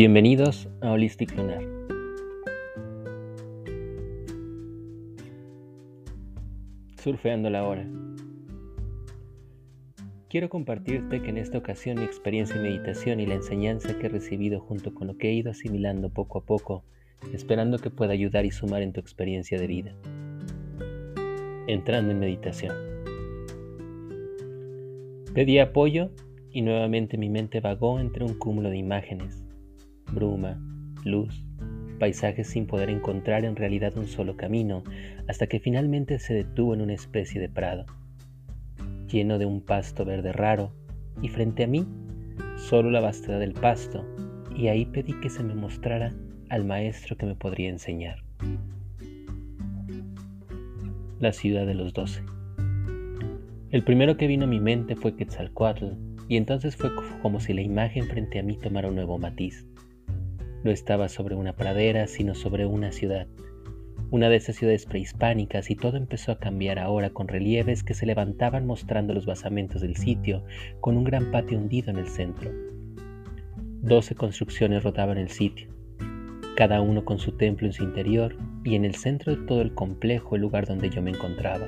Bienvenidos a Holistic Lunar. Surfeando la hora. Quiero compartirte que en esta ocasión mi experiencia en meditación y la enseñanza que he recibido junto con lo que he ido asimilando poco a poco, esperando que pueda ayudar y sumar en tu experiencia de vida. Entrando en meditación. Pedí apoyo y nuevamente mi mente vagó entre un cúmulo de imágenes bruma, luz, paisajes sin poder encontrar en realidad un solo camino, hasta que finalmente se detuvo en una especie de prado, lleno de un pasto verde raro, y frente a mí solo la vastedad del pasto, y ahí pedí que se me mostrara al maestro que me podría enseñar. La ciudad de los doce. El primero que vino a mi mente fue Quetzalcoatl, y entonces fue como si la imagen frente a mí tomara un nuevo matiz. No estaba sobre una pradera, sino sobre una ciudad, una de esas ciudades prehispánicas, y todo empezó a cambiar ahora con relieves que se levantaban mostrando los basamentos del sitio, con un gran patio hundido en el centro. Doce construcciones rodaban el sitio, cada uno con su templo en su interior, y en el centro de todo el complejo el lugar donde yo me encontraba.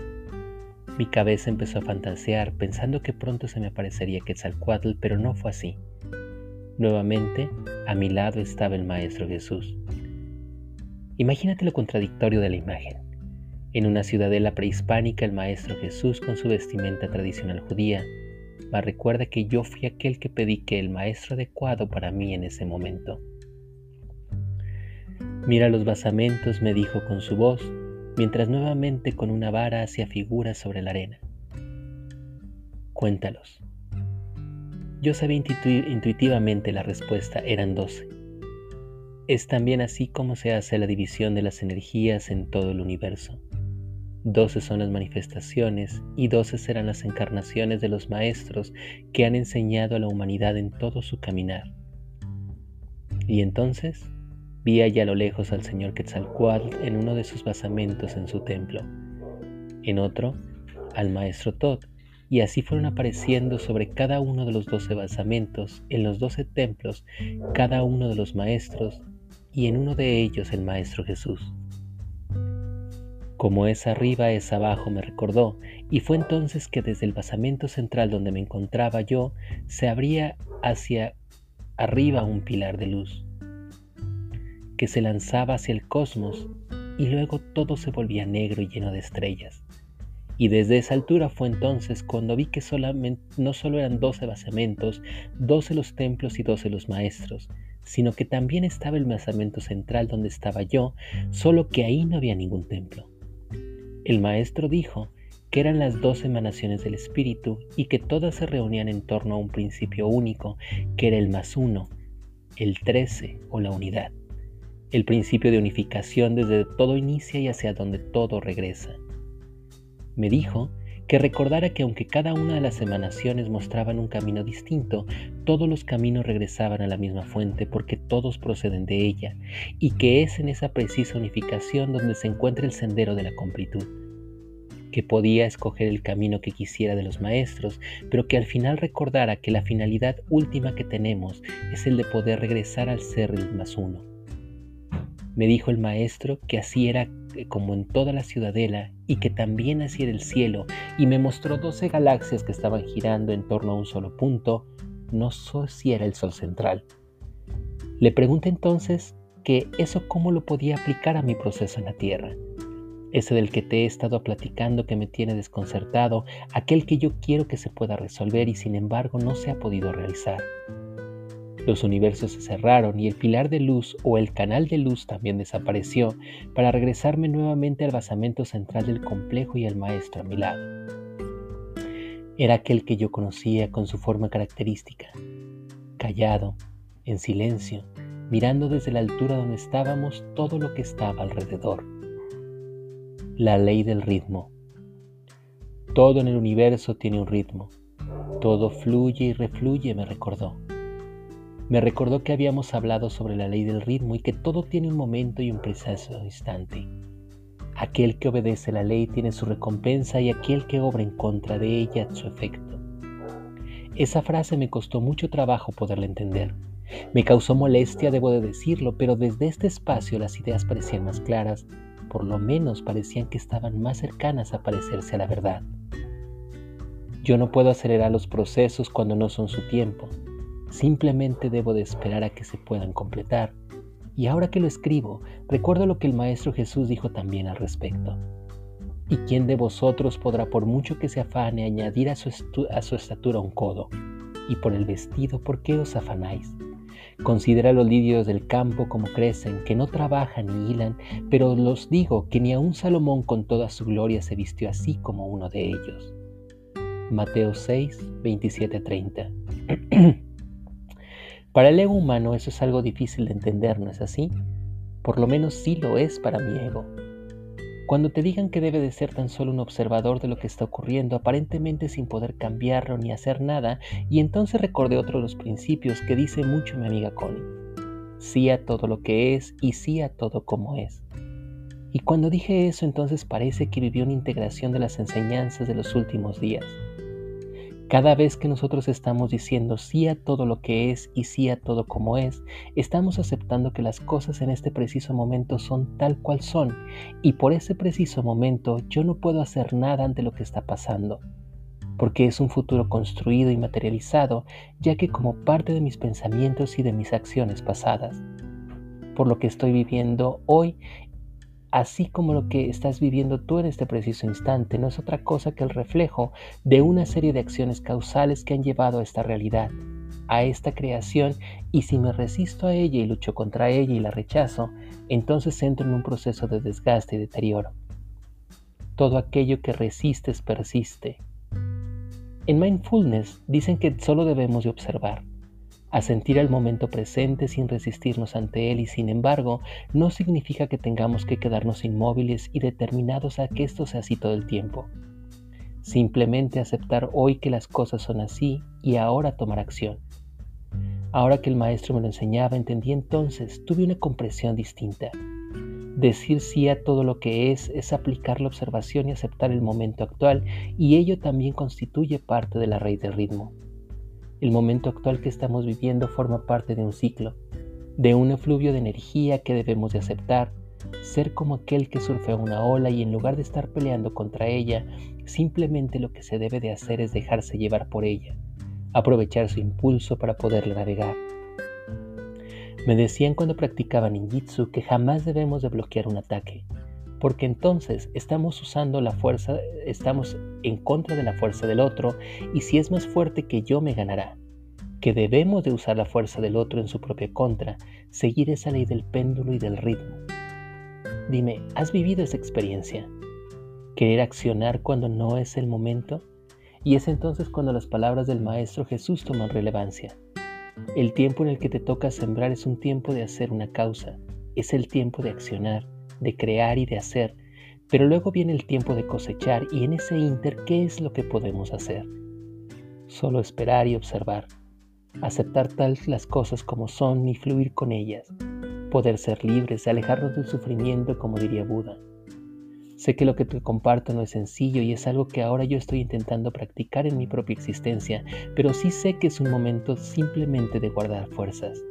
Mi cabeza empezó a fantasear, pensando que pronto se me aparecería Quetzalcoatl, pero no fue así. Nuevamente, a mi lado estaba el Maestro Jesús. Imagínate lo contradictorio de la imagen. En una ciudadela prehispánica el Maestro Jesús con su vestimenta tradicional judía, me recuerda que yo fui aquel que pedí que el Maestro adecuado para mí en ese momento. Mira los basamentos, me dijo con su voz, mientras nuevamente con una vara hacía figuras sobre la arena. Cuéntalos. Yo sabía intuitivamente la respuesta, eran doce. Es también así como se hace la división de las energías en todo el universo. Doce son las manifestaciones y doce serán las encarnaciones de los maestros que han enseñado a la humanidad en todo su caminar. Y entonces vi allá a lo lejos al señor Quetzalcoatl en uno de sus basamentos en su templo, en otro al maestro Todd y así fueron apareciendo sobre cada uno de los doce basamentos, en los doce templos, cada uno de los maestros, y en uno de ellos el Maestro Jesús. Como es arriba, es abajo, me recordó, y fue entonces que desde el basamento central donde me encontraba yo, se abría hacia arriba un pilar de luz, que se lanzaba hacia el cosmos, y luego todo se volvía negro y lleno de estrellas. Y desde esa altura fue entonces cuando vi que solamente, no solo eran doce basamentos, doce los templos y doce los maestros, sino que también estaba el basamento central donde estaba yo, solo que ahí no había ningún templo. El maestro dijo que eran las doce emanaciones del Espíritu y que todas se reunían en torno a un principio único, que era el más uno, el trece o la unidad, el principio de unificación desde todo inicia y hacia donde todo regresa. Me dijo que recordara que aunque cada una de las emanaciones mostraban un camino distinto, todos los caminos regresaban a la misma fuente porque todos proceden de ella, y que es en esa precisa unificación donde se encuentra el sendero de la completud que podía escoger el camino que quisiera de los maestros, pero que al final recordara que la finalidad última que tenemos es el de poder regresar al ser el más uno. Me dijo el maestro que así era como en toda la ciudadela y que también era el cielo, y me mostró doce galaxias que estaban girando en torno a un solo punto, no sé si era el sol central. Le pregunté entonces que eso cómo lo podía aplicar a mi proceso en la Tierra, ese del que te he estado platicando que me tiene desconcertado, aquel que yo quiero que se pueda resolver y sin embargo no se ha podido realizar. Los universos se cerraron y el pilar de luz o el canal de luz también desapareció para regresarme nuevamente al basamento central del complejo y al maestro a mi lado. Era aquel que yo conocía con su forma característica, callado, en silencio, mirando desde la altura donde estábamos todo lo que estaba alrededor. La ley del ritmo. Todo en el universo tiene un ritmo. Todo fluye y refluye, me recordó. Me recordó que habíamos hablado sobre la ley del ritmo y que todo tiene un momento y un preciso instante. Aquel que obedece la ley tiene su recompensa y aquel que obra en contra de ella su efecto. Esa frase me costó mucho trabajo poderla entender, Me causó molestia, debo de decirlo, pero desde este espacio las ideas parecían más claras, por lo menos parecían que estaban más cercanas a parecerse a la verdad. Yo no puedo acelerar los procesos cuando no son su tiempo, simplemente debo de esperar a que se puedan completar. Y ahora que lo escribo, recuerdo lo que el Maestro Jesús dijo también al respecto. ¿Y quién de vosotros podrá por mucho que se afane añadir a su, a su estatura un codo? Y por el vestido, ¿por qué os afanáis? Considera los lirios del campo como crecen, que no trabajan ni hilan, pero los digo que ni aun Salomón con toda su gloria se vistió así como uno de ellos. Mateo 6, 27, 30. Para el ego humano eso es algo difícil de entender, ¿no es así? Por lo menos sí lo es para mi ego. Cuando te digan que debe de ser tan solo un observador de lo que está ocurriendo, aparentemente sin poder cambiarlo ni hacer nada, y entonces recordé otro de los principios que dice mucho mi amiga Connie. Sí a todo lo que es y sí a todo como es. Y cuando dije eso, entonces parece que vivió una integración de las enseñanzas de los últimos días. Cada vez que nosotros estamos diciendo sí a todo lo que es y sí a todo como es, estamos aceptando que las cosas en este preciso momento son tal cual son y por ese preciso momento yo no puedo hacer nada ante lo que está pasando, porque es un futuro construido y materializado, ya que como parte de mis pensamientos y de mis acciones pasadas. Por lo que estoy viviendo hoy así como lo que estás viviendo tú en este preciso instante no es otra cosa que el reflejo de una serie de acciones causales que han llevado a esta realidad, a esta creación, y si me resisto a ella y lucho contra ella y la rechazo, entonces entro en un proceso de desgaste y deterioro. Todo aquello que resistes persiste. En mindfulness dicen que solo debemos de observar a sentir el momento presente sin resistirnos ante él y sin embargo no significa que tengamos que quedarnos inmóviles y determinados a que esto sea así todo el tiempo. Simplemente aceptar hoy que las cosas son así y ahora tomar acción. Ahora que el maestro me lo enseñaba, entendí entonces, tuve una comprensión distinta. Decir sí a todo lo que es es aplicar la observación y aceptar el momento actual, y ello también constituye parte de la raíz del ritmo. El momento actual que estamos viviendo forma parte de un ciclo, de un efluvio de energía que debemos de aceptar, ser como aquel que surfea una ola y en lugar de estar peleando contra ella, simplemente lo que se debe de hacer es dejarse llevar por ella, aprovechar su impulso para poderla navegar. Me decían cuando practicaba ninjitsu que jamás debemos de bloquear un ataque, porque entonces estamos usando la fuerza, estamos en contra de la fuerza del otro y si es más fuerte que yo me ganará. Que debemos de usar la fuerza del otro en su propia contra, seguir esa ley del péndulo y del ritmo. Dime, ¿has vivido esa experiencia? ¿Querer accionar cuando no es el momento? Y es entonces cuando las palabras del Maestro Jesús toman relevancia. El tiempo en el que te toca sembrar es un tiempo de hacer una causa, es el tiempo de accionar de crear y de hacer, pero luego viene el tiempo de cosechar y en ese inter, ¿qué es lo que podemos hacer? Solo esperar y observar, aceptar tal las cosas como son y fluir con ellas, poder ser libres, alejarnos del sufrimiento como diría Buda. Sé que lo que te comparto no es sencillo y es algo que ahora yo estoy intentando practicar en mi propia existencia, pero sí sé que es un momento simplemente de guardar fuerzas.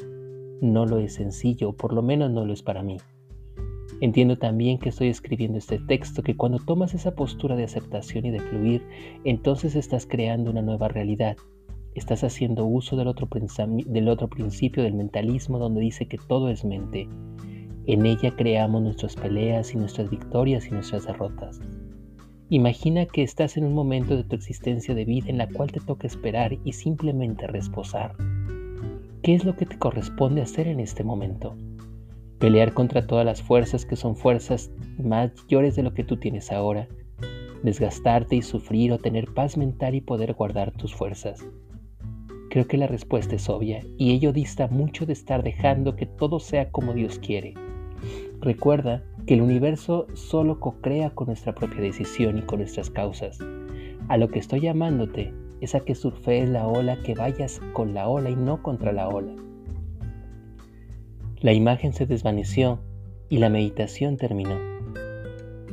No lo es sencillo, por lo menos no lo es para mí. Entiendo también que estoy escribiendo este texto, que cuando tomas esa postura de aceptación y de fluir, entonces estás creando una nueva realidad. Estás haciendo uso del otro, principio del mentalismo donde dice que todo es mente. En ella creamos nuestras peleas y nuestras victorias y nuestras derrotas. Imagina que estás en un momento de tu existencia de vida en la cual te toca esperar y simplemente reposar. ¿Qué es lo que te corresponde hacer en este momento? Pelear contra todas las fuerzas que son fuerzas mayores de lo que tú tienes ahora. Desgastarte y sufrir o tener paz mental y poder guardar tus fuerzas. Creo que la respuesta es obvia y ello dista mucho de estar dejando que todo sea como Dios quiere. Recuerda que el universo solo co-crea con nuestra propia decisión y con nuestras causas. A lo que estoy llamándote es a que surfees la ola, que vayas con la ola y no contra la ola. La imagen se desvaneció y la meditación terminó.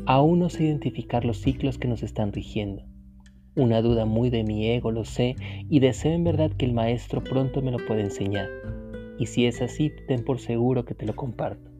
Aún no sé identificar los ciclos que nos están rigiendo. Una duda muy de mi ego, lo sé, y deseo en verdad que el maestro pronto me lo pueda enseñar. y si es así, ten por seguro que te lo comparto.